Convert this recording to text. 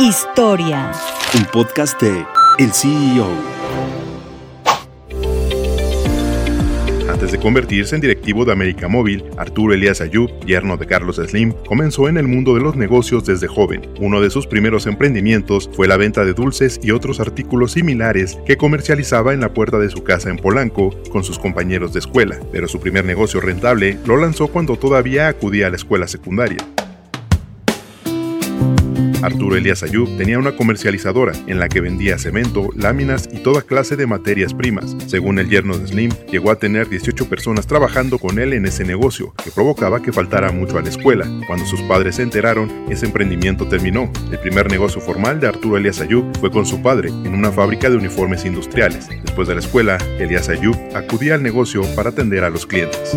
Historia. Un podcast de El CEO. Antes de convertirse en directivo de América Móvil, Arturo Elías Ayub, yerno de Carlos Slim, comenzó en el mundo de los negocios desde joven. Uno de sus primeros emprendimientos fue la venta de dulces y otros artículos similares que comercializaba en la puerta de su casa en Polanco con sus compañeros de escuela, pero su primer negocio rentable lo lanzó cuando todavía acudía a la escuela secundaria. Arturo Elías Ayub tenía una comercializadora en la que vendía cemento, láminas y toda clase de materias primas. Según el yerno de Slim, llegó a tener 18 personas trabajando con él en ese negocio, que provocaba que faltara mucho a la escuela. Cuando sus padres se enteraron, ese emprendimiento terminó. El primer negocio formal de Arturo Elías Ayub fue con su padre, en una fábrica de uniformes industriales. Después de la escuela, Elías Ayub acudía al negocio para atender a los clientes.